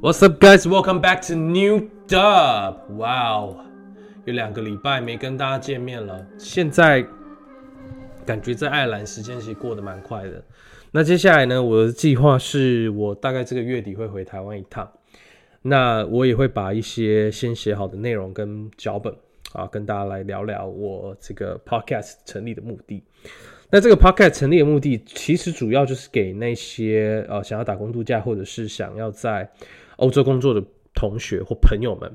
What's up, guys? Welcome back to New Dub. Wow，有两个礼拜没跟大家见面了。现在感觉在爱尔兰时间其实过得蛮快的。那接下来呢，我的计划是我大概这个月底会回台湾一趟。那我也会把一些先写好的内容跟脚本啊，跟大家来聊聊我这个 podcast 成立的目的。那这个 podcast 成立的目的，其实主要就是给那些呃想要打工度假，或者是想要在欧洲工作的同学或朋友们，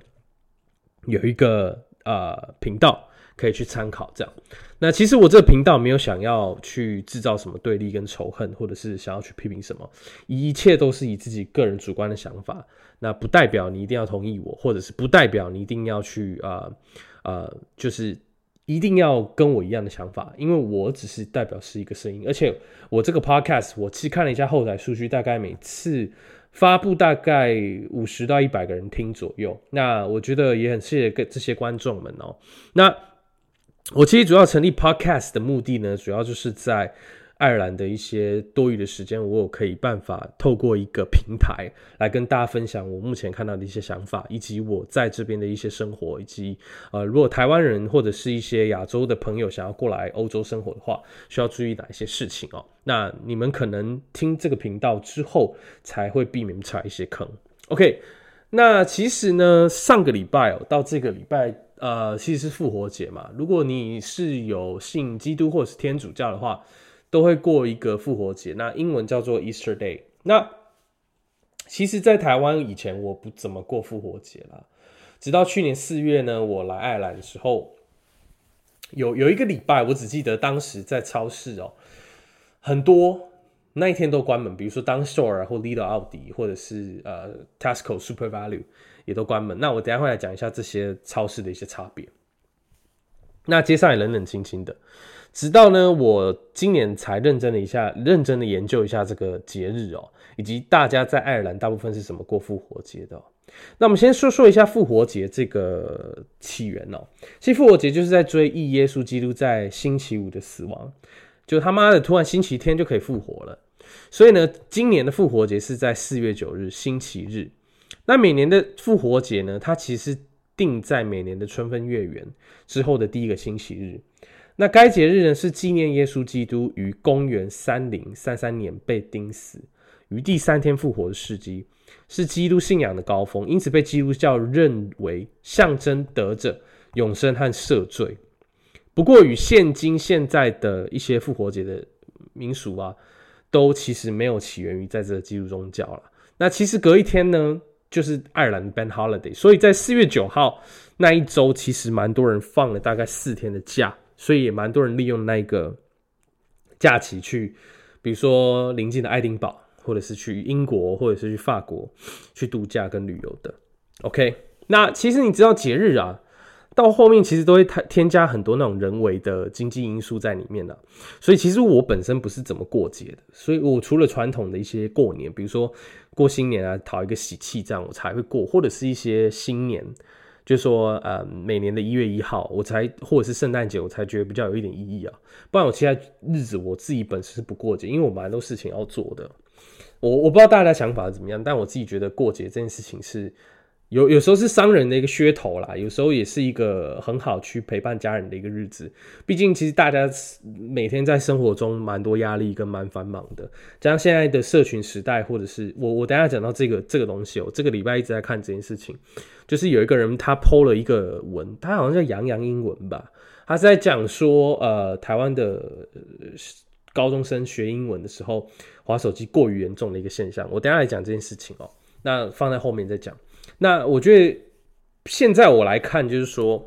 有一个呃频道可以去参考。这样，那其实我这个频道没有想要去制造什么对立跟仇恨，或者是想要去批评什么，一切都是以自己个人主观的想法。那不代表你一定要同意我，或者是不代表你一定要去呃呃，就是一定要跟我一样的想法，因为我只是代表是一个声音，而且我这个 podcast 我其实看了一下后台数据，大概每次。发布大概五十到一百个人听左右，那我觉得也很谢谢这些观众们哦。那我其实主要成立 Podcast 的目的呢，主要就是在。爱尔兰的一些多余的时间，我有可以办法透过一个平台来跟大家分享我目前看到的一些想法，以及我在这边的一些生活，以及呃，如果台湾人或者是一些亚洲的朋友想要过来欧洲生活的话，需要注意哪一些事情哦？那你们可能听这个频道之后，才会避免踩一些坑。OK，那其实呢，上个礼拜哦，到这个礼拜，呃，其实是复活节嘛。如果你是有信基督或者是天主教的话，都会过一个复活节，那英文叫做 Easter Day。那其实，在台湾以前我不怎么过复活节啦，直到去年四月呢，我来爱尔兰的时候，有有一个礼拜，我只记得当时在超市哦，很多那一天都关门，比如说当 Store 或 Lidl 奥迪，或者是呃 Tesco Super Value 也都关门。那我等下会来讲一下这些超市的一些差别。那街上也冷冷清清的。直到呢，我今年才认真的一下，认真的研究一下这个节日哦，以及大家在爱尔兰大部分是怎么过复活节的。那我们先说说一下复活节这个起源哦。其实复活节就是在追忆耶稣基督在星期五的死亡，就他妈的突然星期天就可以复活了。所以呢，今年的复活节是在四月九日星期日。那每年的复活节呢，它其实定在每年的春分月圆之后的第一个星期日。那该节日呢，是纪念耶稣基督于公元三零三三年被钉死，于第三天复活的事迹，是基督信仰的高峰，因此被基督教认为象征得着永生和赦罪。不过，与现今现在的一些复活节的民俗啊，都其实没有起源于在这个基督宗教了。那其实隔一天呢，就是爱尔兰 Ban Holiday，所以在四月九号那一周，其实蛮多人放了大概四天的假。所以也蛮多人利用那个假期去，比如说邻近的爱丁堡，或者是去英国，或者是去法国去度假跟旅游的。OK，那其实你知道节日啊，到后面其实都会添添加很多那种人为的经济因素在里面的。所以其实我本身不是怎么过节的，所以我除了传统的一些过年，比如说过新年啊，讨一个喜气这样，我才会过，或者是一些新年。就说，呃，每年的一月一号，我才或者是圣诞节，我才觉得比较有一点意义啊。不然我其他日子我自己本身是不过节，因为我蛮多事情要做的。我我不知道大家想法怎么样，但我自己觉得过节这件事情是。有有时候是商人的一个噱头啦，有时候也是一个很好去陪伴家人的一个日子。毕竟其实大家每天在生活中蛮多压力跟蛮繁忙的，加上现在的社群时代，或者是我我等下讲到这个这个东西哦，这个礼拜一直在看这件事情，就是有一个人他 PO 了一个文，他好像叫杨洋英文吧，他是在讲说呃台湾的高中生学英文的时候滑手机过于严重的一个现象。我等下来讲这件事情哦，那放在后面再讲。那我觉得现在我来看，就是说，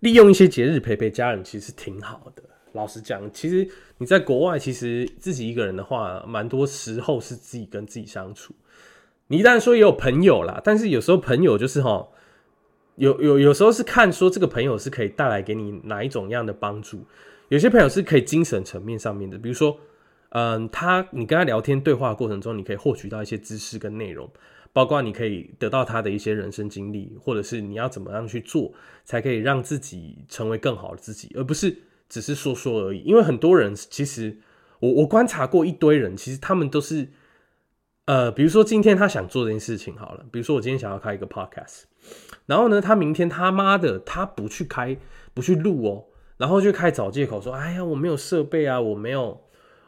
利用一些节日陪陪家人，其实挺好的。老实讲，其实你在国外，其实自己一个人的话，蛮多时候是自己跟自己相处。你一旦说也有朋友啦，但是有时候朋友就是哈，有有有时候是看说这个朋友是可以带来给你哪一种样的帮助。有些朋友是可以精神层面上面的，比如说，嗯，他你跟他聊天对话过程中，你可以获取到一些知识跟内容。包括你可以得到他的一些人生经历，或者是你要怎么样去做，才可以让自己成为更好的自己，而不是只是说说而已。因为很多人其实，我我观察过一堆人，其实他们都是，呃，比如说今天他想做这件事情好了，比如说我今天想要开一个 podcast，然后呢，他明天他妈的他不去开不去录哦，然后就开始找借口说，哎呀，我没有设备啊，我没有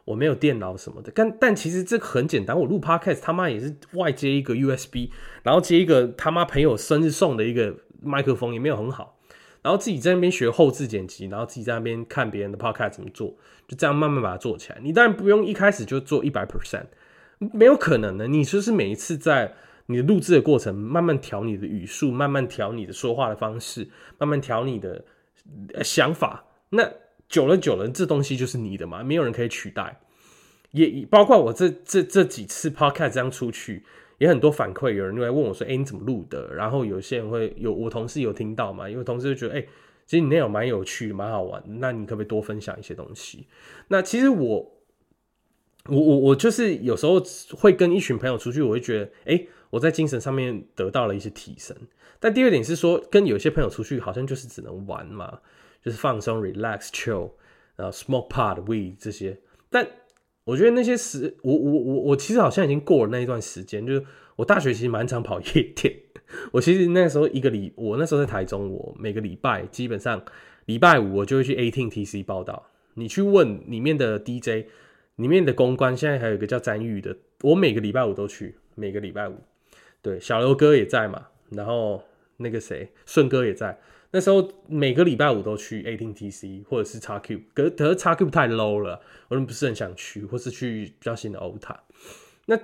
我没有电脑什么的。但但其实这个很简单，我录 podcast 他妈也是外接一个 USB，然后接一个他妈朋友生日送的一个麦克风，也没有很好。然后自己在那边学后置剪辑，然后自己在那边看别人的 podcast 怎么做，就这样慢慢把它做起来。你当然不用一开始就做一百 percent，没有可能的。你就是每一次在你的录制的过程，慢慢调你的语速，慢慢调你的说话的方式，慢慢调你的想法。那久了久了，这东西就是你的嘛，没有人可以取代。也包括我这这这几次 podcast 这样出去。也很多反馈，有人就来问我说：“哎，你怎么录的？”然后有些人会有我同事有听到嘛，因为同事就觉得：“哎，其实你那有蛮有趣，蛮好玩，那你可不可以多分享一些东西？”那其实我，我我我就是有时候会跟一群朋友出去，我会觉得：“哎，我在精神上面得到了一些提升。”但第二点是说，跟有些朋友出去，好像就是只能玩嘛，就是放松、relax、chill，然后 smoke pot，we 这些，但。我觉得那些时，我我我我其实好像已经过了那一段时间，就是我大学其实蛮常跑夜店。我其实那时候一个礼，我那时候在台中，我每个礼拜基本上礼拜五我就会去 eighteen TC 报道。你去问里面的 DJ，里面的公关，现在还有一个叫詹玉的，我每个礼拜五都去，每个礼拜五。对，小刘哥也在嘛，然后那个谁，顺哥也在。那时候每个礼拜五都去 eighteen TC 或者是 x Q，可可是 x Q 太 low 了，我不是很想去，或是去比较新的欧塔。那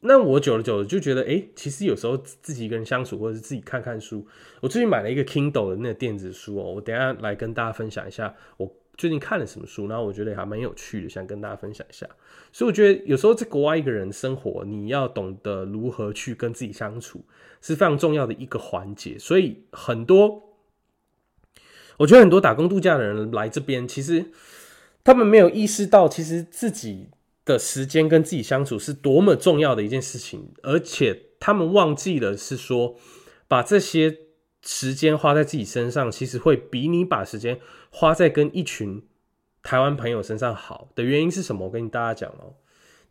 那我久了久了就觉得，哎，其实有时候自己一个人相处，或者是自己看看书。我最近买了一个 Kindle 的那个电子书哦，我等下来跟大家分享一下我最近看了什么书，然后我觉得还蛮有趣的，想跟大家分享一下。所以我觉得有时候在国外一个人生活，你要懂得如何去跟自己相处，是非常重要的一个环节。所以很多。我觉得很多打工度假的人来这边，其实他们没有意识到，其实自己的时间跟自己相处是多么重要的一件事情，而且他们忘记了是说，把这些时间花在自己身上，其实会比你把时间花在跟一群台湾朋友身上好的原因是什么？我跟大家讲哦，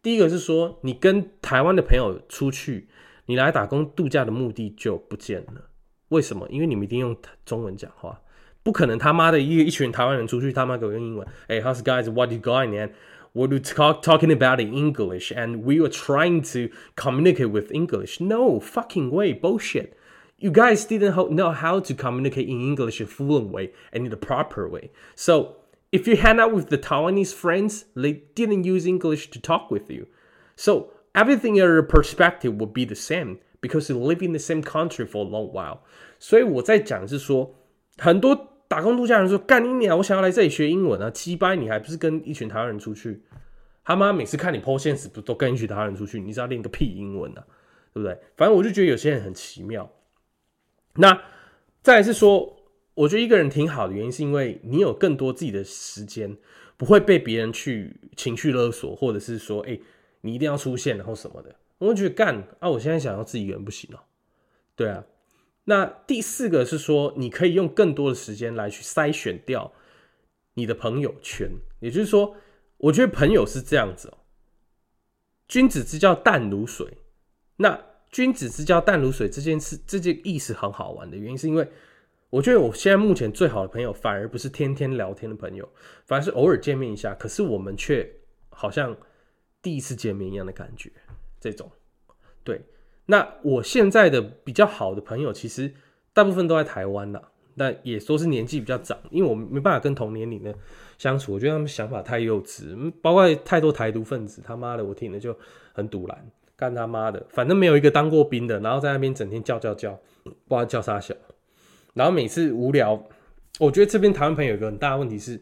第一个是说，你跟台湾的朋友出去，你来打工度假的目的就不见了。为什么？因为你们一定用中文讲话。不可能他妈的一一群台湾人出去他妈给我用英文。Hey, how's guys? What you going, man? What you talk talking about in English? And we were trying to communicate with English. No fucking way, bullshit. You guys didn't know how to communicate in English in a fluent way and in the proper way. So if you hang out with the Taiwanese friends, they didn't use English to talk with you. So everything your perspective would be the same because you live in the same country for a long while. 所以我在讲是说，很多 打工度假人说：“干你娘！我想要来这里学英文啊！七班你还不是跟一群台湾人出去？他妈每次看你 po 现实，不都跟一群台湾人出去？你是要练个屁英文啊？对不对？反正我就觉得有些人很奇妙。那再是说，我觉得一个人挺好的原因，是因为你有更多自己的时间，不会被别人去情绪勒索，或者是说，哎，你一定要出现，然后什么的。我觉得干啊！我现在想要自己一个人不行了。对啊。”那第四个是说，你可以用更多的时间来去筛选掉你的朋友圈。也就是说，我觉得朋友是这样子哦，君子之交淡如水。那君子之交淡如水这件事，这件意思很好玩的原因，是因为我觉得我现在目前最好的朋友，反而不是天天聊天的朋友，反而是偶尔见面一下，可是我们却好像第一次见面一样的感觉。这种，对。那我现在的比较好的朋友，其实大部分都在台湾啦，那也说是年纪比较长，因为我没办法跟同年龄的相处，我觉得他们想法太幼稚，包括太多台独分子，他妈的，我听了就很堵然，干他妈的，反正没有一个当过兵的，然后在那边整天叫叫叫，不知道叫啥小，然后每次无聊，我觉得这边台湾朋友有个很大的问题是，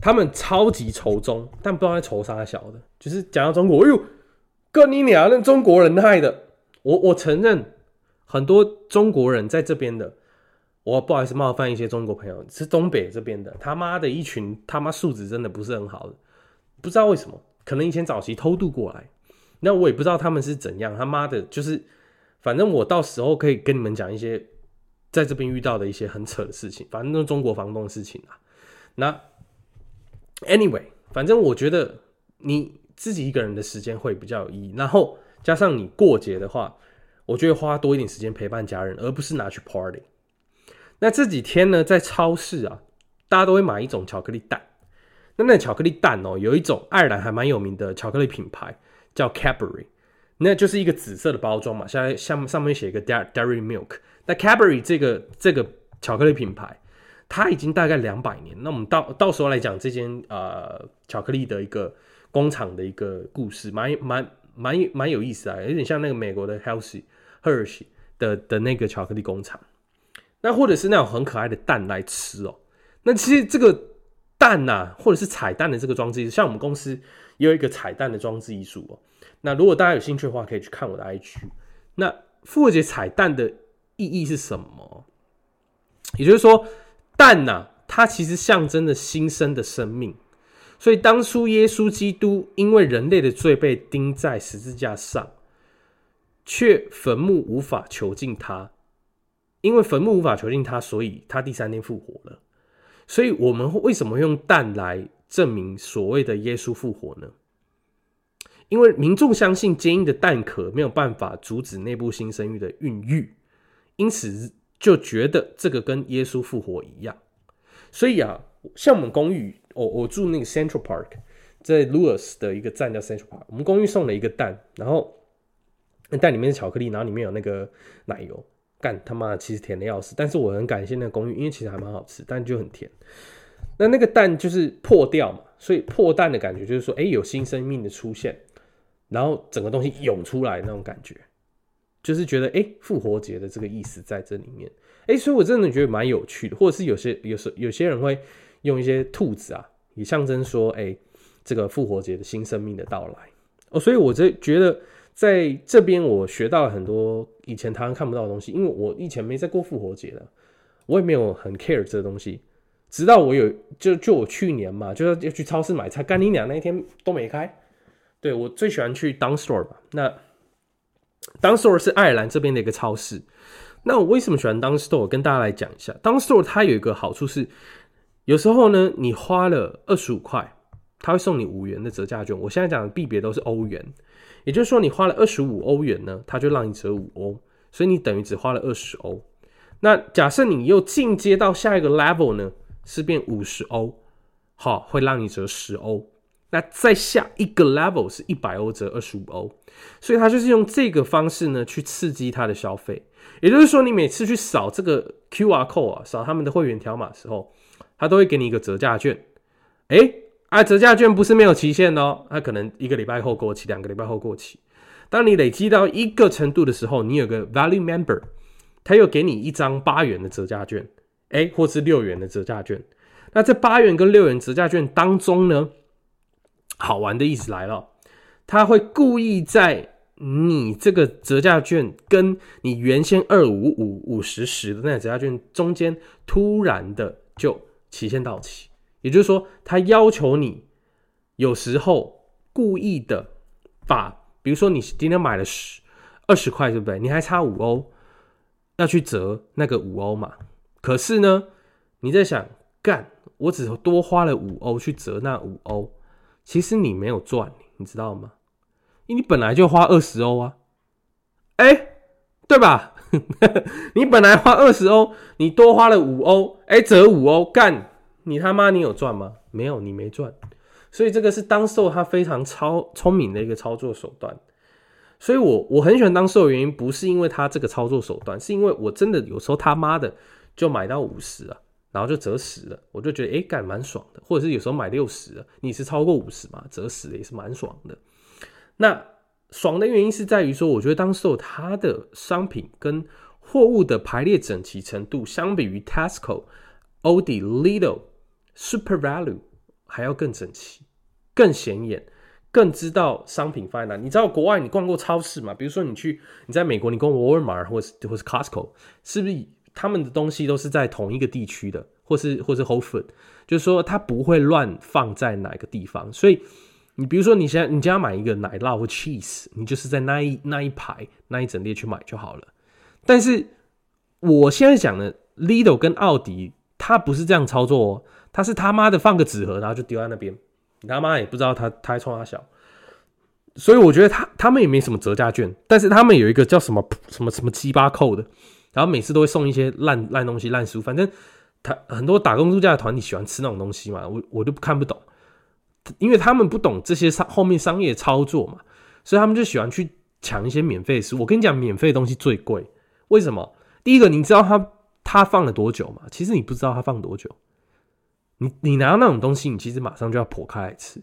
他们超级仇中，但不知道在仇啥小的，就是讲到中国，哎呦，哥你娘，那中国人害的。我我承认，很多中国人在这边的，我不好意思冒犯一些中国朋友，是东北这边的，他妈的一群他妈素质真的不是很好的，不知道为什么，可能以前早期偷渡过来，那我也不知道他们是怎样，他妈的，就是反正我到时候可以跟你们讲一些在这边遇到的一些很扯的事情，反正都是中国房东的事情啊。那 anyway，反正我觉得你自己一个人的时间会比较有意义，然后。加上你过节的话，我就会花多一点时间陪伴家人，而不是拿去 party。那这几天呢，在超市啊，大家都会买一种巧克力蛋。那那巧克力蛋哦，有一种爱尔兰还蛮有名的巧克力品牌叫 Cadbury，那就是一个紫色的包装嘛，下下上面写一个 Dairy Milk。那 Cadbury 这个这个巧克力品牌，它已经大概两百年。那我们到到时候来讲这间呃巧克力的一个工厂的一个故事，蛮蛮蛮蛮有意思啊，有点像那个美国的 Healthy Hershey 的的那个巧克力工厂。那或者是那种很可爱的蛋来吃哦。那其实这个蛋呐，或者是彩蛋的这个装置，像我们公司也有一个彩蛋的装置艺术哦。那如果大家有兴趣的话，可以去看我的 IG。那复活节彩蛋的意义是什么？也就是说，蛋呐，它其实象征着新生的生命。所以当初耶稣基督因为人类的罪被钉在十字架上，却坟墓无法囚禁他。因为坟墓无法囚禁他，所以他第三天复活了。所以我们为什么用蛋来证明所谓的耶稣复活呢？因为民众相信坚硬的蛋壳没有办法阻止内部新生育的孕育，因此就觉得这个跟耶稣复活一样。所以啊，像我们公寓，我我住那个 Central Park，在 Lewis 的一个站叫 Central Park，我们公寓送了一个蛋，然后蛋里面是巧克力，然后里面有那个奶油。干他妈的，其实甜的要死，但是我很感谢那个公寓，因为其实还蛮好吃，但就很甜。那那个蛋就是破掉嘛，所以破蛋的感觉就是说，哎，有新生命的出现，然后整个东西涌出来那种感觉，就是觉得哎，复活节的这个意思在这里面。哎，所以我真的觉得蛮有趣的，或者是有些有时有些人会用一些兔子啊，以象征说，哎，这个复活节的新生命的到来。哦，所以我这觉得。在这边，我学到了很多以前台湾看不到的东西，因为我以前没在过复活节的，我也没有很 care 这个东西。直到我有，就就我去年嘛，就是要去超市买菜，干你娘那一天都没开。对我最喜欢去 Down Store 吧，那 Down Store 是爱尔兰这边的一个超市。那我为什么喜欢 Down Store？跟大家来讲一下，Down Store 它有一个好处是，有时候呢，你花了二十五块，他会送你五元的折价券。我现在讲的币别都是欧元。也就是说，你花了二十五欧元呢，他就让你折五欧，所以你等于只花了二十欧。那假设你又进阶到下一个 level 呢，是变五十欧，好，会让你折十欧。那再下一个 level 是一百欧折二十五欧，所以他就是用这个方式呢去刺激他的消费。也就是说，你每次去扫这个 QR code 啊，扫他们的会员条码的时候，他都会给你一个折价券。哎。啊，折价券不是没有期限哦，它可能一个礼拜后过期，两个礼拜后过期。当你累积到一个程度的时候，你有个 Value Member，他又给你一张八元的折价券，哎，或是六元的折价券。那这八元跟六元折价券当中呢，好玩的意思来了，他会故意在你这个折价券跟你原先二五五五十十的那折价券中间，突然的就期限到期。也就是说，他要求你有时候故意的把，比如说你今天买了十二十块，对不对？你还差五欧要去折那个五欧嘛？可是呢，你在想，干，我只多花了五欧去折那五欧，其实你没有赚，你知道吗？因为你本来就花二十欧啊，哎，对吧？你本来花二十欧，你多花了五欧，哎，折五欧，干。你他妈，你有赚吗？没有，你没赚。所以这个是当售他非常超聪明的一个操作手段。所以我我很喜欢当售的原因，不是因为他这个操作手段，是因为我真的有时候他妈的就买到五十啊，然后就折十了，我就觉得哎，感蛮爽的。或者是有时候买六十，你是超过五十嘛，折十也是蛮爽的。那爽的原因是在于说，我觉得当售它的商品跟货物的排列整齐程度，相比于 Tesco、欧迪、Lidl。Super value 还要更整齐、更显眼、更知道商品放在哪。你知道国外你逛过超市吗？比如说你去你在美国你逛 Walmart 或是或是 Costco，是不是他们的东西都是在同一个地区的，或是或是 Whole Food，就是说它不会乱放在哪个地方。所以你比如说你现在你家买一个奶酪或 cheese，你就是在那一那一排那一整列去买就好了。但是我现在讲的 Lidl 跟奥迪，它不是这样操作哦。他是他妈的放个纸盒，然后就丢在那边，你他妈也不知道他他还冲他小。所以我觉得他他们也没什么折价券，但是他们有一个叫什么什么什么鸡巴扣的，然后每次都会送一些烂烂东西、烂书，反正他很多打工度假的团体喜欢吃那种东西嘛，我我就看不懂，因为他们不懂这些商后面商业操作嘛，所以他们就喜欢去抢一些免费食物。我跟你讲，免费的东西最贵，为什么？第一个，你知道他他放了多久吗？其实你不知道他放多久，你你拿到那种东西，你其实马上就要剖开来吃。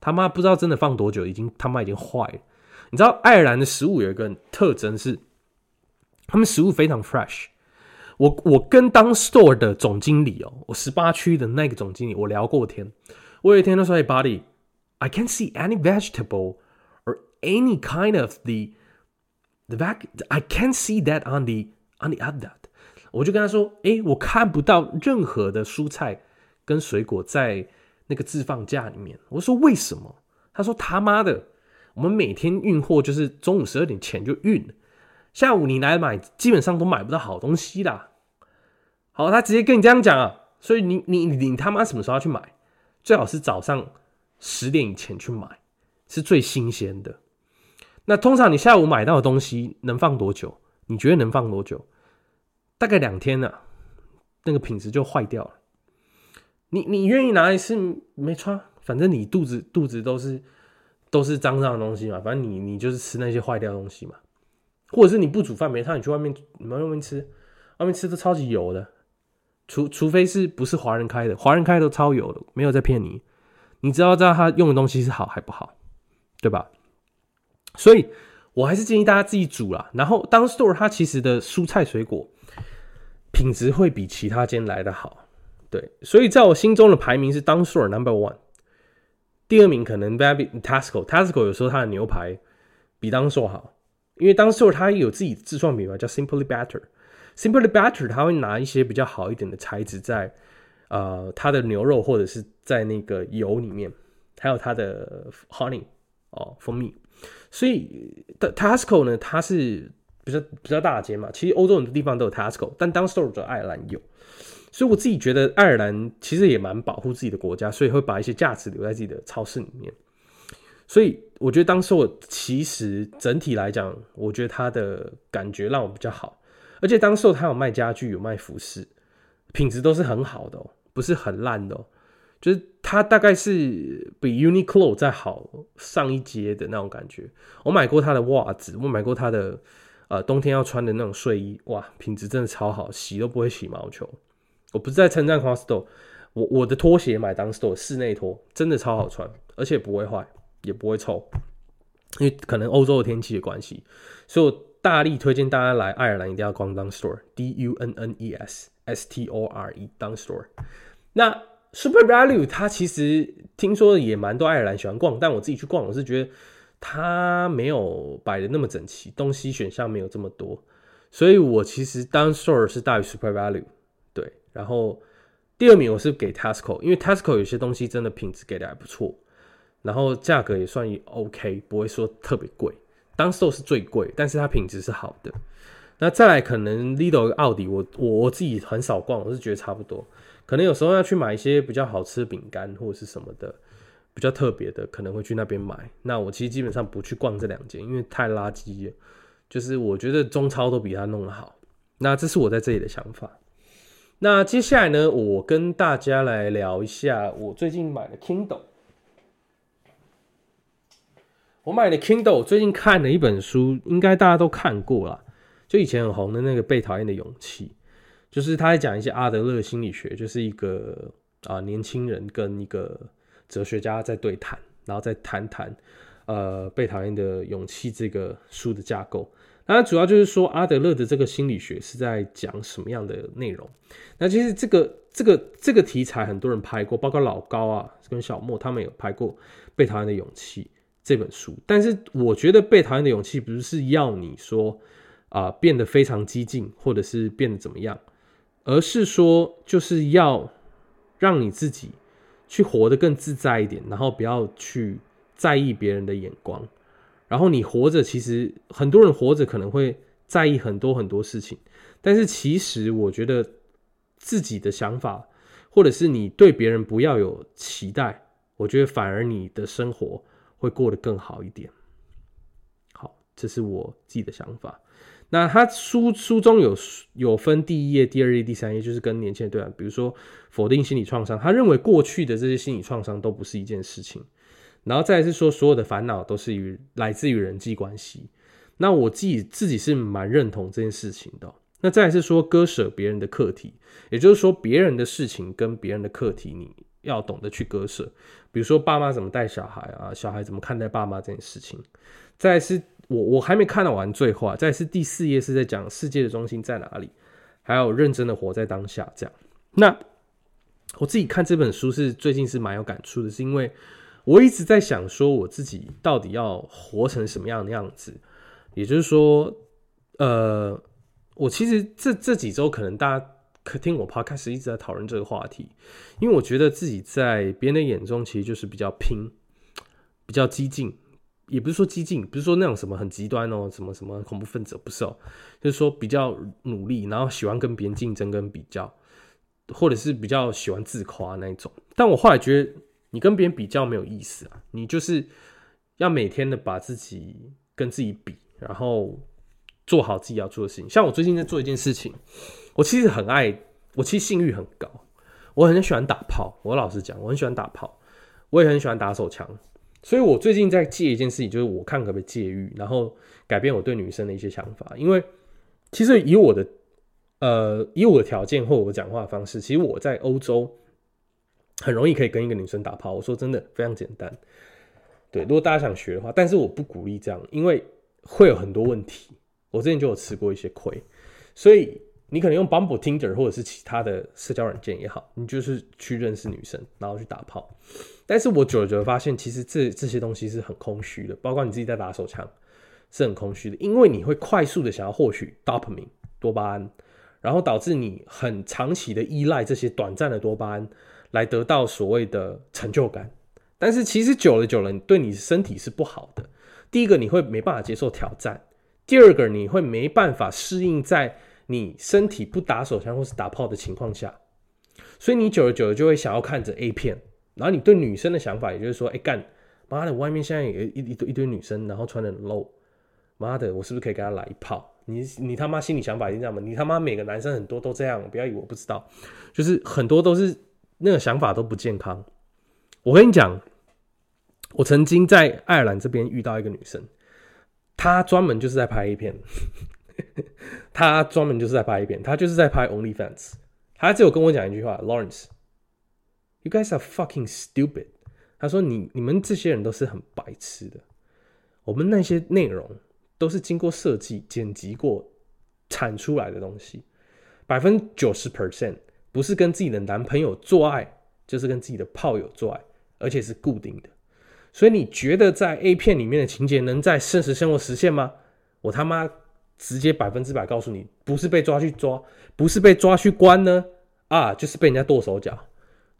他妈不知道真的放多久，已经他妈已经坏了。你知道爱尔兰的食物有一个特征是，他们食物非常 fresh。我我跟当 store 的总经理哦，我十八区的那个总经理，我聊过天。我有一天他说：“哎 “body”，I can't see any vegetable or any kind of the the vac. I can't see that on the on the other。”我就跟他说：“哎，我看不到任何的蔬菜跟水果在。”那个置放架里面，我说为什么？他说他妈的，我们每天运货就是中午十二点前就运，下午你来买基本上都买不到好东西啦。好，他直接跟你这样讲啊，所以你你你他妈什么时候要去买？最好是早上十点以前去买，是最新鲜的。那通常你下午买到的东西能放多久？你觉得能放多久？大概两天呢，那个品质就坏掉了。你你愿意拿一次没穿，反正你肚子肚子都是都是脏脏的东西嘛，反正你你就是吃那些坏掉的东西嘛，或者是你不煮饭没差，你去外面你们外面吃，外面吃的超级油的，除除非是不是华人开的，华人开都超油的，没有在骗你，你知道知道他用的东西是好还不好，对吧？所以我还是建议大家自己煮啦。然后当 store 它其实的蔬菜水果品质会比其他间来的好。对，所以在我心中的排名是 d o w n Store Number One，第二名可能 Baby Tasco，Tasco 有时候它的牛排比当 Store 好，因为当 Store 它有自己自创品牌叫 Simply Better Simply Better 它会拿一些比较好一点的材质在呃它的牛肉或者是在那个油里面，还有它的 Honey 哦蜂蜜，所以 Tasco 呢它是比较比较大间嘛，其实欧洲很多地方都有 Tasco，但 d o w n Store 只有爱尔兰有。所以我自己觉得爱尔兰其实也蛮保护自己的国家，所以会把一些价值留在自己的超市里面。所以我觉得当时我其实整体来讲，我觉得它的感觉让我比较好。而且当时它有卖家具，有卖服饰，品质都是很好的，不是很烂的。就是它大概是比 Uniqlo 再好上一阶的那种感觉。我买过它的袜子，我买过它的呃冬天要穿的那种睡衣，哇，品质真的超好，洗都不会起毛球。我不是在称赞 Costco，我我的拖鞋买当 store 室内拖真的超好穿，而且不会坏，也不会臭，因为可能欧洲的天气的关系，所以我大力推荐大家来爱尔兰一定要逛 Dunstore，D U N N E S S T O R E，Dunstore。那 Super Value 它其实听说也蛮多爱尔兰喜欢逛，但我自己去逛，我是觉得它没有摆的那么整齐，东西选项没有这么多，所以我其实 Dunstore 是大于 Super Value 对。然后第二名我是给 Tesco，因为 Tesco 有些东西真的品质给的还不错，然后价格也算 OK，不会说特别贵。当售是最贵，但是它品质是好的。那再来可能 Lidl、奥迪，我我我自己很少逛，我是觉得差不多。可能有时候要去买一些比较好吃的饼干或者是什么的，比较特别的，可能会去那边买。那我其实基本上不去逛这两间，因为太垃圾了。就是我觉得中超都比它弄得好。那这是我在这里的想法。那接下来呢，我跟大家来聊一下我最近买的 Kindle。我买的 Kindle，最近看了一本书，应该大家都看过了，就以前很红的那个《被讨厌的勇气》，就是他在讲一些阿德勒心理学，就是一个啊年轻人跟一个哲学家在对谈，然后再谈谈呃《被讨厌的勇气》这个书的架构。那主要就是说阿德勒的这个心理学是在讲什么样的内容？那其实这个这个这个题材很多人拍过，包括老高啊跟小莫他们有拍过《被讨厌的勇气》这本书。但是我觉得《被讨厌的勇气》不是要你说啊变得非常激进，或者是变得怎么样，而是说就是要让你自己去活得更自在一点，然后不要去在意别人的眼光。然后你活着，其实很多人活着可能会在意很多很多事情，但是其实我觉得自己的想法，或者是你对别人不要有期待，我觉得反而你的生活会过得更好一点。好这是我自己的想法。那他书书中有有分第一页、第二页、第三页，就是跟年轻人对话。比如说否定心理创伤，他认为过去的这些心理创伤都不是一件事情。然后再是说，所有的烦恼都是与来自于人际关系。那我自己自己是蛮认同这件事情的。那再是说，割舍别人的课题，也就是说，别人的事情跟别人的课题，你要懂得去割舍。比如说，爸妈怎么带小孩啊，小孩怎么看待爸妈这件事情。再是，我我还没看到完最后啊。再是第四页是在讲世界的中心在哪里，还有认真的活在当下。这样，那我自己看这本书是最近是蛮有感触的，是因为。我一直在想说，我自己到底要活成什么样的样子？也就是说，呃，我其实这这几周可能大家听我 podcast 一直在讨论这个话题，因为我觉得自己在别人的眼中其实就是比较拼、比较激进，也不是说激进，不是说那种什么很极端哦，什么什么恐怖分子不是哦，就是说比较努力，然后喜欢跟别人竞争跟比较，或者是比较喜欢自夸那一种。但我后来觉得。你跟别人比较没有意思啊！你就是要每天的把自己跟自己比，然后做好自己要做的事情。像我最近在做一件事情，我其实很爱，我其实性欲很高，我很喜欢打炮。我老实讲，我很喜欢打炮，我也很喜欢打手枪。所以我最近在戒一件事情，就是我看可不可以戒欲，然后改变我对女生的一些想法。因为其实以我的呃以我的条件或我讲话方式，其实我在欧洲。很容易可以跟一个女生打炮，我说真的非常简单。对，如果大家想学的话，但是我不鼓励这样，因为会有很多问题。我之前就有吃过一些亏，所以你可能用 Bumble、Tinder 或者是其他的社交软件也好，你就是去认识女生，然后去打炮。但是我久了久了发现，其实这这些东西是很空虚的，包括你自己在打手枪是很空虚的，因为你会快速的想要获取 dopamine 多巴胺，然后导致你很长期的依赖这些短暂的多巴胺。来得到所谓的成就感，但是其实久了久了，对你身体是不好的。第一个，你会没办法接受挑战；第二个，你会没办法适应在你身体不打手枪或是打炮的情况下。所以你久了久了就会想要看着 A 片，然后你对女生的想法，也就是说，哎干妈的，外面现在有一一堆一堆女生，然后穿的 low，妈的，我是不是可以给她来一炮？你你他妈心里想法一定这样吗？你他妈每个男生很多都这样，不要以为我不知道，就是很多都是。那个想法都不健康。我跟你讲，我曾经在爱尔兰这边遇到一个女生，她专门就是在拍 A 片，他专门就是在拍一遍，他就是在拍 OnlyFans。他只有跟我讲一句话：“Lawrence，you guys are fucking stupid。”他说：“你你们这些人都是很白痴的。我们那些内容都是经过设计、剪辑过产出来的东西，百分之九十 percent。”不是跟自己的男朋友做爱，就是跟自己的炮友做爱，而且是固定的。所以你觉得在 A 片里面的情节能在现实生活实现吗？我他妈直接百分之百告诉你，不是被抓去抓，不是被抓去关呢，啊，就是被人家剁手脚，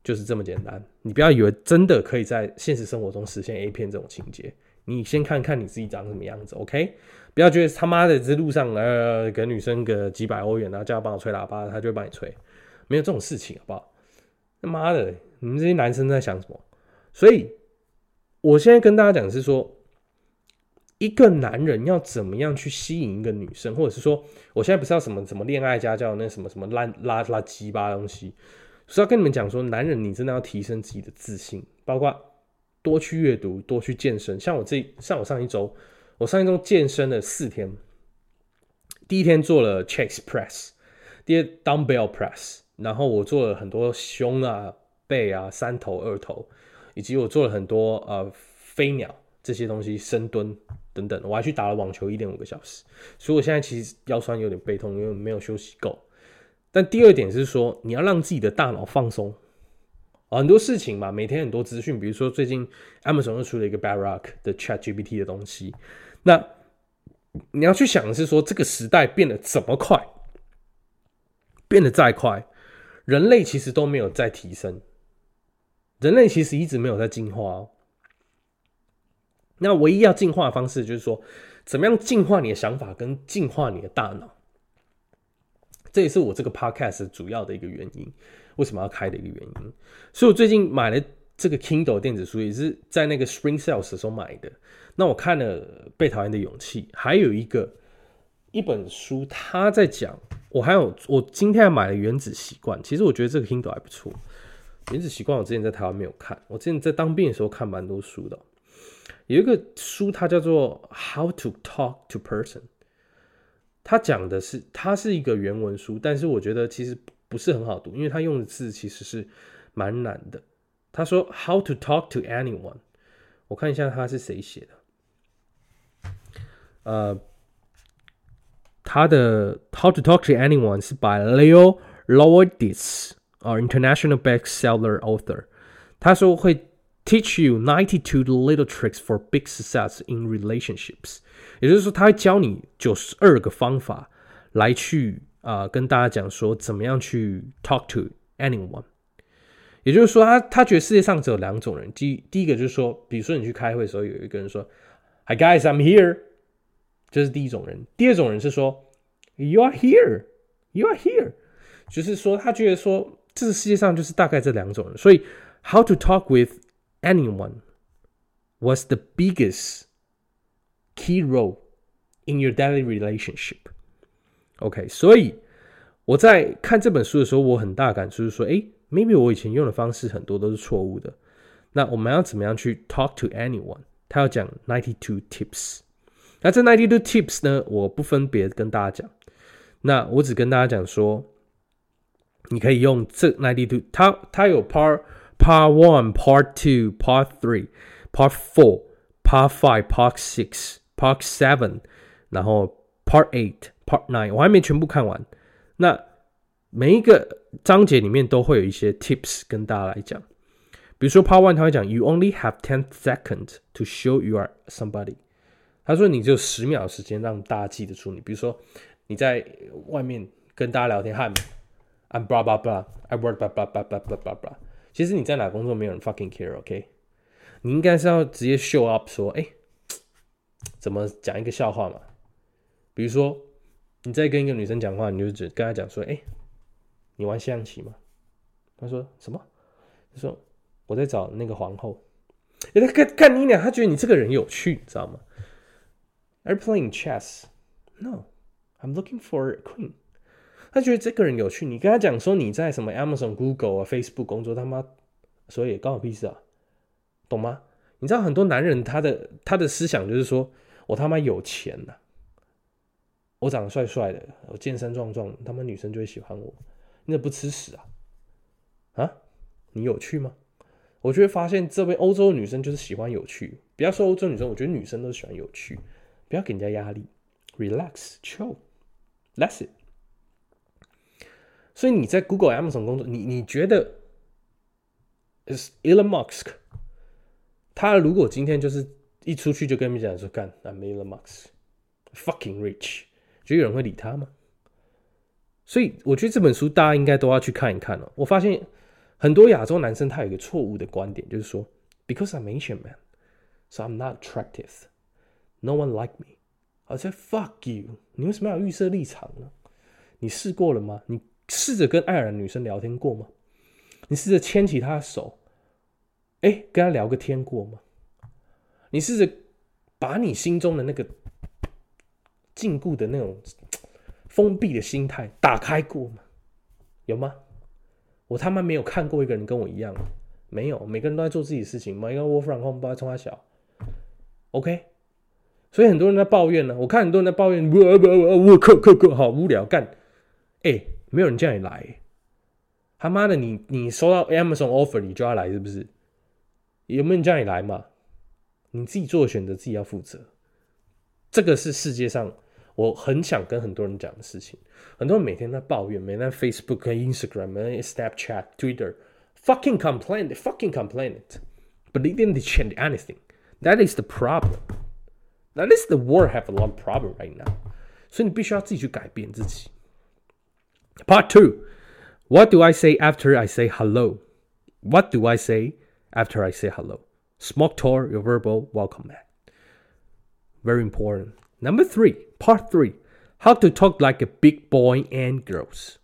就是这么简单。你不要以为真的可以在现实生活中实现 A 片这种情节，你先看看你自己长什么样子，OK？不要觉得他妈的这路上呃给女生个几百欧元，然后叫她帮我吹喇叭，她就会帮你吹。没有这种事情，好不好？他妈的，你们这些男生在想什么？所以，我现在跟大家讲是说，一个男人要怎么样去吸引一个女生，或者是说，我现在不是要什么什么恋爱家教那什么什么烂拉拉鸡巴东西，是要跟你们讲说，男人你真的要提升自己的自信，包括多去阅读，多去健身。像我这像我上一周，我上一周健身了四天，第一天做了 chest press，第二 dumbbell press。然后我做了很多胸啊、背啊、三头、二头，以及我做了很多呃飞鸟这些东西深蹲等等。我还去打了网球一点五个小时，所以我现在其实腰酸有点背痛，因为没有休息够。但第二点是说，你要让自己的大脑放松。很多事情嘛，每天很多资讯，比如说最近 Amazon 又出了一个 Barack 的 Chat GPT 的东西，那你要去想的是说，这个时代变得怎么快，变得再快。人类其实都没有在提升，人类其实一直没有在进化哦。那唯一要进化的方式，就是说，怎么样进化你的想法，跟进化你的大脑。这也是我这个 podcast 主要的一个原因，为什么要开的一个原因。所以我最近买了这个 Kindle 电子书也是在那个 Spring Sales 的时候买的。那我看了《被讨厌的勇气》，还有一个一本书，他在讲。我还有，我今天还买了《原子习惯》，其实我觉得这个 Kindle 还不错。《原子习惯》我之前在台湾没有看，我之前在当兵的时候看蛮多书的。有一个书，它叫做《How to Talk to Person》，它讲的是，它是一个原文书，但是我觉得其实不是很好读，因为它用的字其实是蛮难的。他说 “How to talk to anyone”，我看一下他是谁写的。呃，他的 “How to talk to anyone” 是 by Leo Lourdis，啊，international bestseller author。他说会 teach you ninety two little tricks for big success in relationships，也就是说他会教你九十二个方法来去啊跟大家讲说怎么样去 talk to anyone。也就是说，他他觉得世界上只有两种人。第第一个就是说，比如说你去开会的时候，有一个人说：“Hi guys, I'm here。”这是第一种人。第二种人是说：“You are here, you are here。”就是说，他觉得说，这个世界上就是大概这两种人。所以，How to talk with anyone was the biggest key role in your daily relationship. OK，所以我在看这本书的时候，我很大感触是说，哎。maybe 我以前用的方式很多都是错误的。那我们要怎么样去 talk to anyone？他要讲 ninety two tips。那这 ninety two tips 呢，我不分别跟大家讲。那我只跟大家讲说，你可以用这 ninety two。它它有 part part one、part two、part three、part four、part five、part six、part seven，然后 part eight、part nine，我还没全部看完。那每一个章节里面都会有一些 tips 跟大家来讲，比如说 Part One 他会讲 You only have ten seconds to show you are somebody。他说你只有十秒时间让大家记得住你。比如说你在外面跟大家聊天，喊 I'm blah blah blah，I work blah blah blah blah blah blah blah。其实你在哪工作没有人 fucking care，OK？你应该是要直接 show up 说，哎，怎么讲一个笑话嘛？比如说你在跟一个女生讲话，你就只跟她讲说，哎。你玩象棋吗？她说什么？她说我在找那个皇后。哎，他看看你俩，他觉得你这个人有趣，你知道吗？Are playing chess? No, I'm looking for a queen. 他觉得这个人有趣。你跟他讲说你在什么 Amazon、Google 啊、Facebook 工作，他妈，所以关我屁事啊，懂吗？你知道很多男人他的他的思想就是说我他妈有钱呐，我长得帅帅的，我健身壮壮，他妈女生就会喜欢我。你怎么不吃屎啊？啊，你有趣吗？我就会发现这边欧洲女生就是喜欢有趣。不要说欧洲女生，我觉得女生都喜欢有趣。不要给人家压力，relax, chill, that's it。所以你在 Google、Amazon 工作，你你觉得，is Elon Musk？他如果今天就是一出去就跟你讲说干，I'm Elon Musk，fucking rich，就有人会理他吗？所以我觉得这本书大家应该都要去看一看哦。我发现很多亚洲男生他有一个错误的观点，就是说，because I'm Asian man, so I'm not attractive, no one like me。而且 fuck you，你为什么要预设立场呢？你试过了吗？你试着跟爱尔兰女生聊天过吗？你试着牵起她的手，哎，跟她聊个天过吗？你试着把你心中的那个禁锢的那种。封闭的心态打开过吗？有吗？我他妈没有看过一个人跟我一样，没有，每个人都在做自己的事情。每个 work from home，不要冲他小，OK。所以很多人在抱怨呢。我看很多人在抱怨，我我我课课课好无聊，干，哎，没有人叫你来，他妈的，你你收到 Amazon offer，你就要来，是不是？有没有人叫你来嘛？你自己做的选择，自己要负责。这个是世界上。我很想跟很多人讲的事情，很多人每天在抱怨，每天 Facebook、Instagram、每天 Snapchat、Twitter，fucking complain, fucking complain it, but they didn't change anything. That is the problem. That is the world have a lot of problem right now. 所以你必须要自己去改变自己。Part two. What do I say after I say hello? What do I say after I say hello? Smoke tour your verbal welcome mat. Very important. Number three, part three, how to talk like a big boy and girls.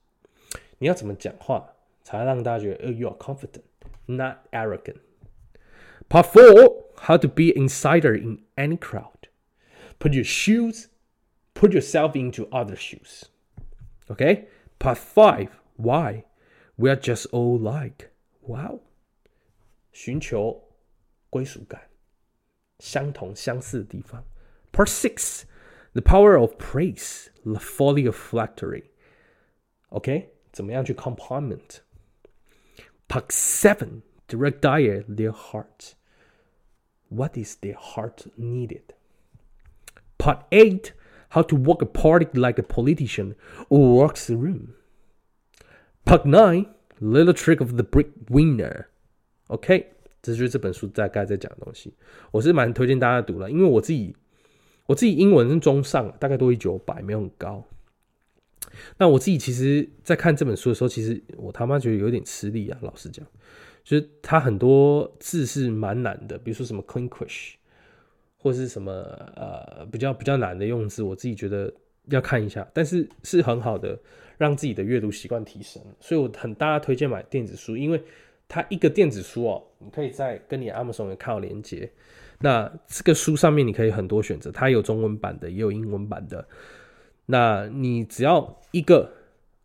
你要怎么讲话才让大家觉得，呃，you are confident, not arrogant. Part four, how to be insider in any crowd. Put your shoes, put yourself into other shoes. Okay. Part five, why we are just all like. Wow. 寻求归属感，相同相似的地方。Part six, the power of praise, the folly of flattery. OK，怎么样去 compliment? Part seven, direct diet their heart. What is their heart needed? Part eight, how to walk a party like a politician or walks the room. Part nine, little trick of the brick winner. OK，这就是这本书大概在讲的东西。我是蛮推荐大家读了，因为我自己我自己英文是中上，大概多一九百，没有很高。那我自己其实，在看这本书的时候，其实我他妈觉得有点吃力啊。老实讲，就是它很多字是蛮难的，比如说什么 clinquish，或是什么呃比较比较难的用字，我自己觉得要看一下。但是是很好的，让自己的阅读习惯提升。所以我很大家推荐买电子书，因为它一个电子书哦，你可以在跟你 Amazon 的靠连接。那这个书上面你可以很多选择，它有中文版的，也有英文版的。那你只要一个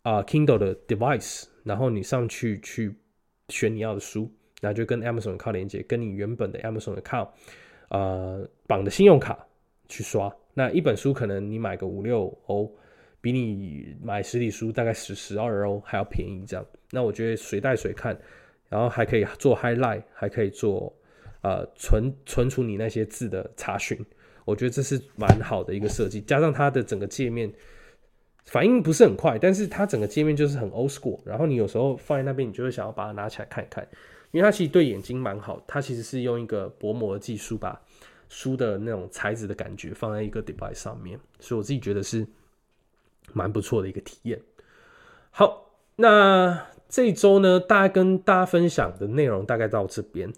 啊 Kindle 的 device，然后你上去去选你要的书，然后就跟 Amazon 靠连接，跟你原本的 Amazon 的靠呃绑的信用卡去刷。那一本书可能你买个五六欧，比你买实体书大概十十二欧还要便宜。这样，那我觉得随带随看，然后还可以做 highlight，还可以做呃存存储你那些字的查询。我觉得这是蛮好的一个设计，加上它的整个界面反应不是很快，但是它整个界面就是很 old school。然后你有时候放在那边，你就会想要把它拿起来看一看，因为它其实对眼睛蛮好。它其实是用一个薄膜技术，把书的那种材质的感觉放在一个 device 上面，所以我自己觉得是蛮不错的一个体验。好，那这一周呢，大概跟大家分享的内容大概到这边。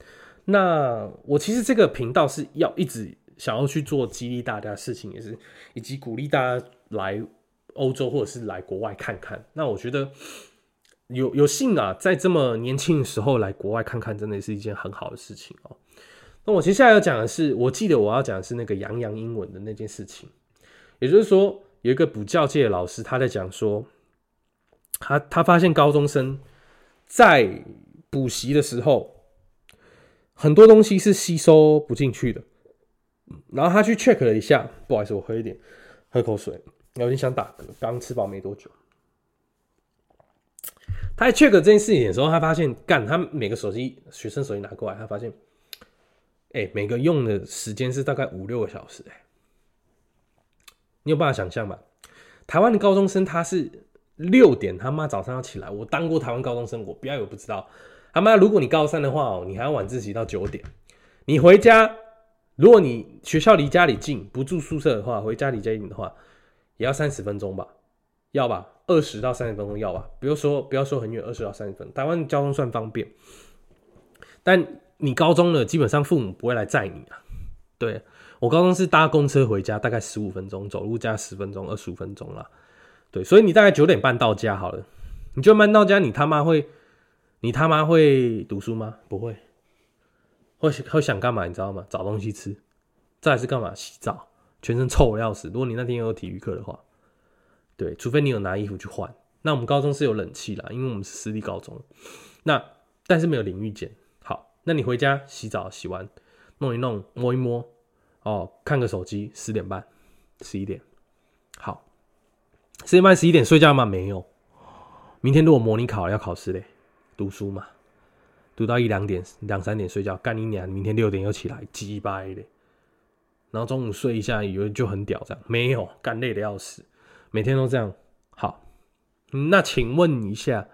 那我其实这个频道是要一直。想要去做激励大家的事情，也是以及鼓励大家来欧洲或者是来国外看看。那我觉得有有幸啊，在这么年轻的时候来国外看看，真的是一件很好的事情哦。那我接下来要讲的是，我记得我要讲的是那个洋洋英文的那件事情。也就是说，有一个补教界的老师他在讲说，他他发现高中生在补习的时候，很多东西是吸收不进去的。然后他去 check 了一下，不好意思，我喝一点，喝口水，有点想打嗝，刚吃饱没多久。他在 check 这件事情的时候，他发现，干，他每个手机学生手机拿过来，他发现，哎，每个用的时间是大概五六个小时，哎，你有办法想象吗？台湾的高中生他是六点他妈早上要起来，我当过台湾高中生，我不要有不知道，他妈，如果你高三的话哦，你还要晚自习到九点，你回家。如果你学校离家里近，不住宿舍的话，回家离家近的话，也要三十分钟吧？要吧？二十到三十分钟要吧？不要说不要说很远，二十到三十分。台湾交通算方便，但你高中了，基本上父母不会来载你啊。对我高中是搭公车回家，大概十五分钟，走路加十分钟，二十五分钟了。对，所以你大概九点半到家好了。你就慢到家，你他妈会，你他妈会读书吗？不会。会会想干嘛？你知道吗？找东西吃，再是干嘛？洗澡，全身臭的要死。如果你那天有体育课的话，对，除非你有拿衣服去换。那我们高中是有冷气啦，因为我们是私立高中。那但是没有淋浴间。好，那你回家洗澡，洗完弄一弄，摸一摸，哦，看个手机，十点半，十一点。好，十点半十一点睡觉吗？没有。明天如果模拟考要考试嘞，读书嘛。读到一两点、两三点睡觉，干你娘！明天六点又起来，鸡掰的。然后中午睡一下，以为就很屌，这样没有，干累的要死。每天都这样，好。那请问一下，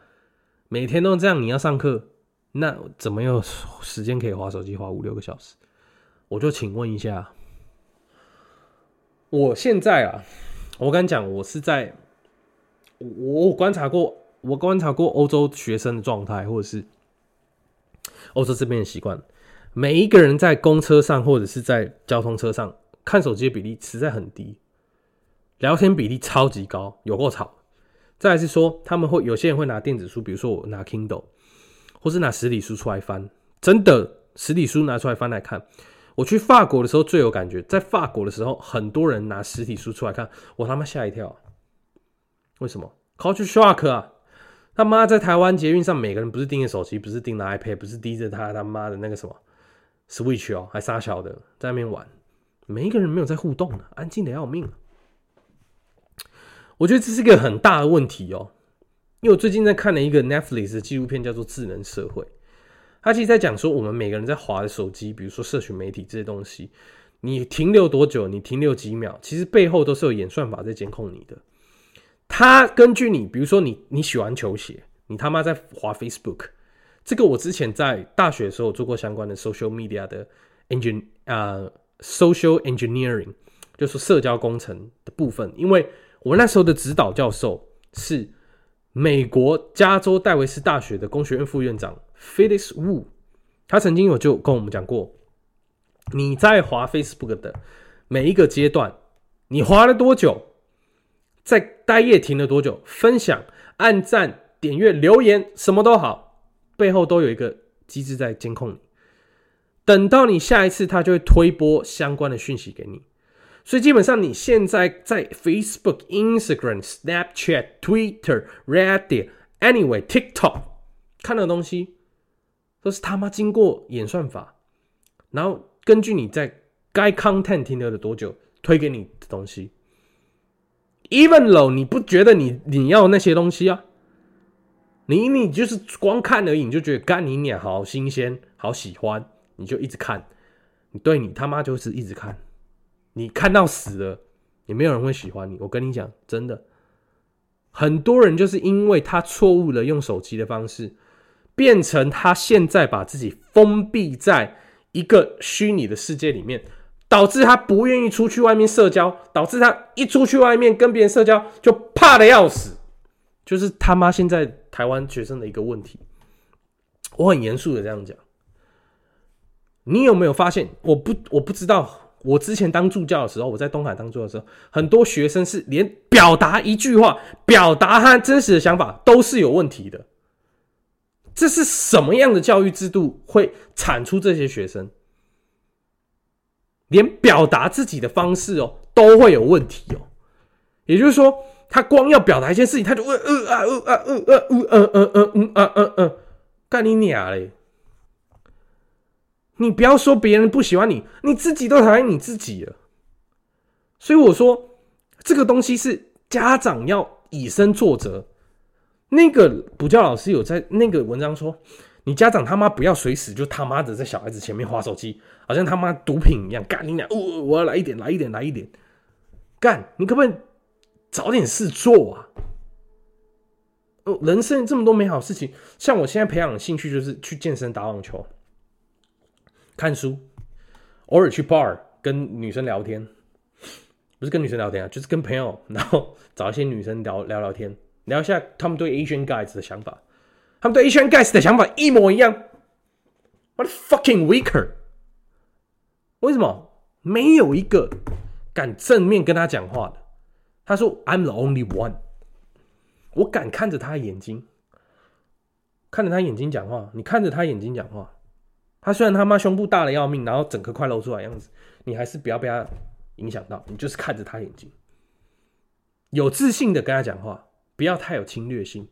每天都这样，你要上课，那怎么有时间可以划手机划五六个小时？我就请问一下，我现在啊，我跟你讲，我是在，我我观察过，我观察过欧洲学生的状态，或者是。欧洲这边的习惯，每一个人在公车上或者是在交通车上看手机的比例实在很低，聊天比例超级高，有够吵。再是说，他们会有些人会拿电子书，比如说我拿 Kindle，或是拿实体书出来翻，真的实体书拿出来翻来看。我去法国的时候最有感觉，在法国的时候，很多人拿实体书出来看，我他妈吓一跳。为什么？Culture shock 啊！他妈在台湾捷运上，每个人不是盯着手机，不是盯着 iPad，不是盯着他他妈的那个什么 Switch 哦，还傻小的在那边玩，每一个人没有在互动的，安静的要命。我觉得这是一个很大的问题哦，因为我最近在看了一个 Netflix 的纪录片，叫做《智能社会》。他其实在讲说，我们每个人在滑的手机，比如说社群媒体这些东西，你停留多久，你停留几秒，其实背后都是有演算法在监控你的。他根据你，比如说你你喜欢球鞋，你他妈在滑 Facebook，这个我之前在大学的时候做过相关的 social media 的 engine 啊 social engineering，就是社交工程的部分，因为我那时候的指导教授是美国加州戴维斯大学的工学院副院长。Felix Wu，他曾经有就跟我们讲过，你在滑 Facebook 的每一个阶段，你滑了多久，在待页停了多久，分享、按赞、点阅、留言，什么都好，背后都有一个机制在监控你。等到你下一次，他就会推播相关的讯息给你。所以基本上，你现在在 Facebook、Instagram、Snapchat、Twitter、Reddit、Anyway、TikTok 看的东西。都是他妈经过演算法，然后根据你在该 content 停留了多久，推给你的东西。Even though 你不觉得你你要那些东西啊，你你就是光看而已，你就觉得干你娘好新鲜，好喜欢，你就一直看。你对你他妈就是一直看，你看到死了，也没有人会喜欢你。我跟你讲，真的，很多人就是因为他错误了用手机的方式。变成他现在把自己封闭在一个虚拟的世界里面，导致他不愿意出去外面社交，导致他一出去外面跟别人社交就怕的要死，就是他妈现在台湾学生的一个问题。我很严肃的这样讲，你有没有发现？我不我不知道，我之前当助教的时候，我在东海当助教的时候，很多学生是连表达一句话、表达他真实的想法都是有问题的。这是什么样的教育制度会产出这些学生？连表达自己的方式哦都会有问题哦。也就是说，他光要表达一件事情，他就呃呃啊呃啊呃呃呃呃呃呃呃呃呃，干你娘嘞！你不要说别人不喜欢你，你自己都讨厌你自己了。所以我说，这个东西是家长要以身作则。那个补教老师有在那个文章说，你家长他妈不要随时就他妈的在小孩子前面划手机，好像他妈毒品一样，干你俩，哦，我要来一点，来一点，来一点，干，你可不可以找点事做啊？哦，人生这么多美好事情，像我现在培养的兴趣就是去健身、打网球、看书，偶尔去 bar 跟女生聊天，不是跟女生聊天啊，就是跟朋友，然后找一些女生聊聊聊天。聊一下他们对 Asian guys 的想法，他们对 Asian guys 的想法一模一样。What fucking weaker？为什么没有一个敢正面跟他讲话的？他说：“I'm the only one。”我敢看着他眼睛，看着他眼睛讲话。你看着他眼睛讲话，他虽然他妈胸部大的要命，然后整颗快露出来样子，你还是不要被他影响到。你就是看着他眼睛，有自信的跟他讲话。不要太有侵略性，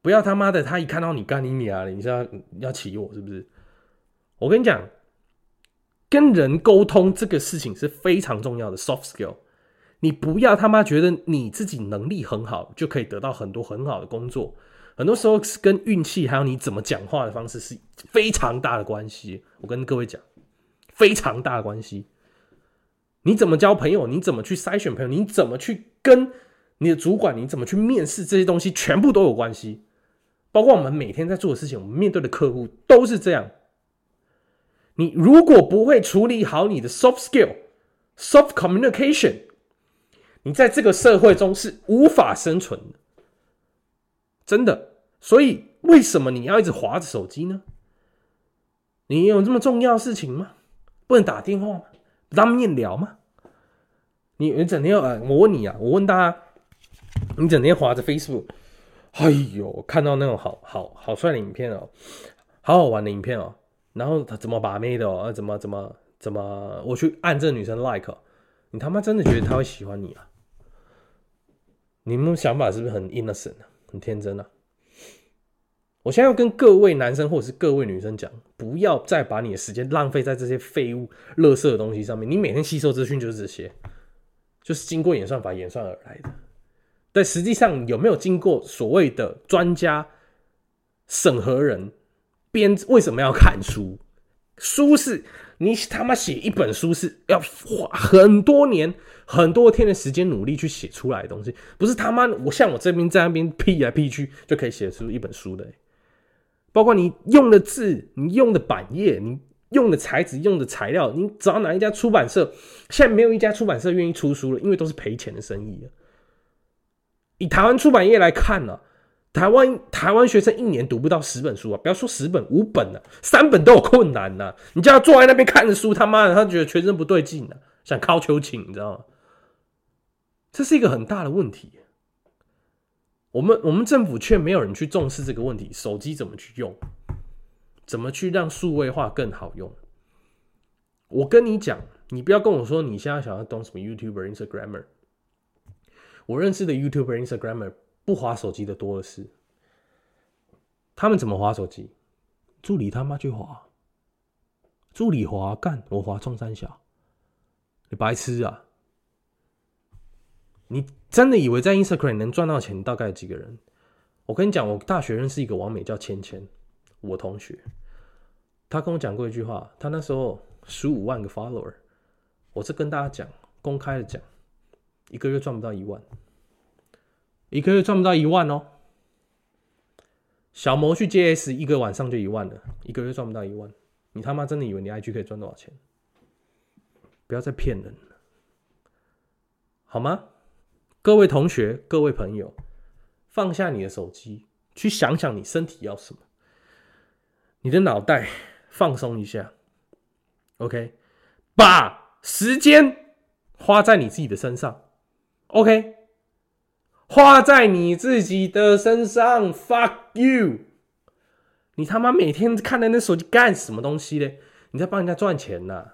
不要他妈的，他一看到你干你娘了，你是要要骑我是不是？我跟你讲，跟人沟通这个事情是非常重要的 soft skill。你不要他妈觉得你自己能力很好就可以得到很多很好的工作，很多时候是跟运气还有你怎么讲话的方式是非常大的关系。我跟各位讲，非常大的关系。你怎么交朋友？你怎么去筛选朋友？你怎么去跟？你的主管你怎么去面试这些东西，全部都有关系。包括我们每天在做的事情，我们面对的客户都是这样。你如果不会处理好你的 soft skill、soft communication，你在这个社会中是无法生存的。真的，所以为什么你要一直划着手机呢？你有这么重要事情吗？不能打电话吗？当面聊吗？你你整天要……呃，我问你啊，我问大家。你整天划着 Facebook，哎呦，看到那种好好好帅的影片哦，好好玩的影片哦，然后他怎么把妹的哦？怎么怎么怎么？我去按这女生 like，你他妈真的觉得她会喜欢你啊？你们想法是不是很 innocent 啊？很天真啊？我现在要跟各位男生或者是各位女生讲，不要再把你的时间浪费在这些废物、垃圾的东西上面。你每天吸收资讯就是这些，就是经过演算法演算而来的。但实际上有没有经过所谓的专家审核人编？为什么要看书？书是你他妈写一本书是要花很多年、很多天的时间努力去写出来的东西，不是他妈我像我这边在那边 P 来 P 去就可以写出一本书的。包括你用的字、你用的版页、你用的材质、用的材料，你找哪一家出版社？现在没有一家出版社愿意出书了，因为都是赔钱的生意以台湾出版业来看呢，台湾台湾学生一年读不到十本书啊，不要说十本、五本了，三本都有困难呐。你叫他坐在那边看着书，他妈的，他觉得全身不对劲啊，想靠求情，你知道吗？这是一个很大的问题。我们我们政府却没有人去重视这个问题，手机怎么去用，怎么去让数位化更好用？我跟你讲，你不要跟我说你现在想要当什么 YouTuber、Instagrammer。我认识的 YouTuber、Instagrammer 不滑手机的多的是，他们怎么滑手机？助理他妈去滑，助理滑干，我滑冲三小，你白痴啊！你真的以为在 Instagram 能赚到钱？大概几个人？我跟你讲，我大学认识一个王美叫芊芊，我同学，他跟我讲过一句话，他那时候十五万个 follower，我是跟大家讲，公开的讲。一个月赚不到一万，一个月赚不到一万哦。小魔去 JS 一个晚上就一万了，一个月赚不到一万，你他妈真的以为你 IG 可以赚多少钱？不要再骗人了，好吗？各位同学，各位朋友，放下你的手机，去想想你身体要什么，你的脑袋放松一下，OK，把时间花在你自己的身上。OK，花在你自己的身上，fuck you！你他妈每天看的那手机干什么东西嘞？你在帮人家赚钱呐？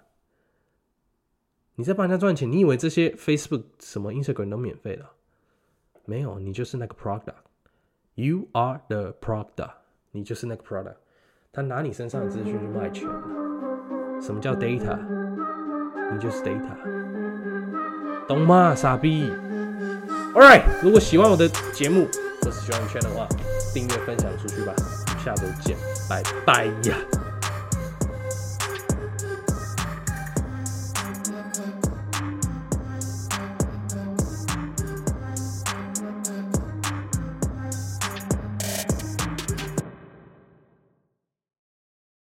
你在帮人家赚钱？你以为这些 Facebook 什么 Instagram 都免费的？没有，你就是那个 product。You are the product。你就是那个 product。他拿你身上的资讯去卖钱。什么叫 data？你就是 data。懂吗，傻逼？All right，如果喜欢我的节目或是喜欢圈的话，订阅分享出去吧。下周见，拜拜呀。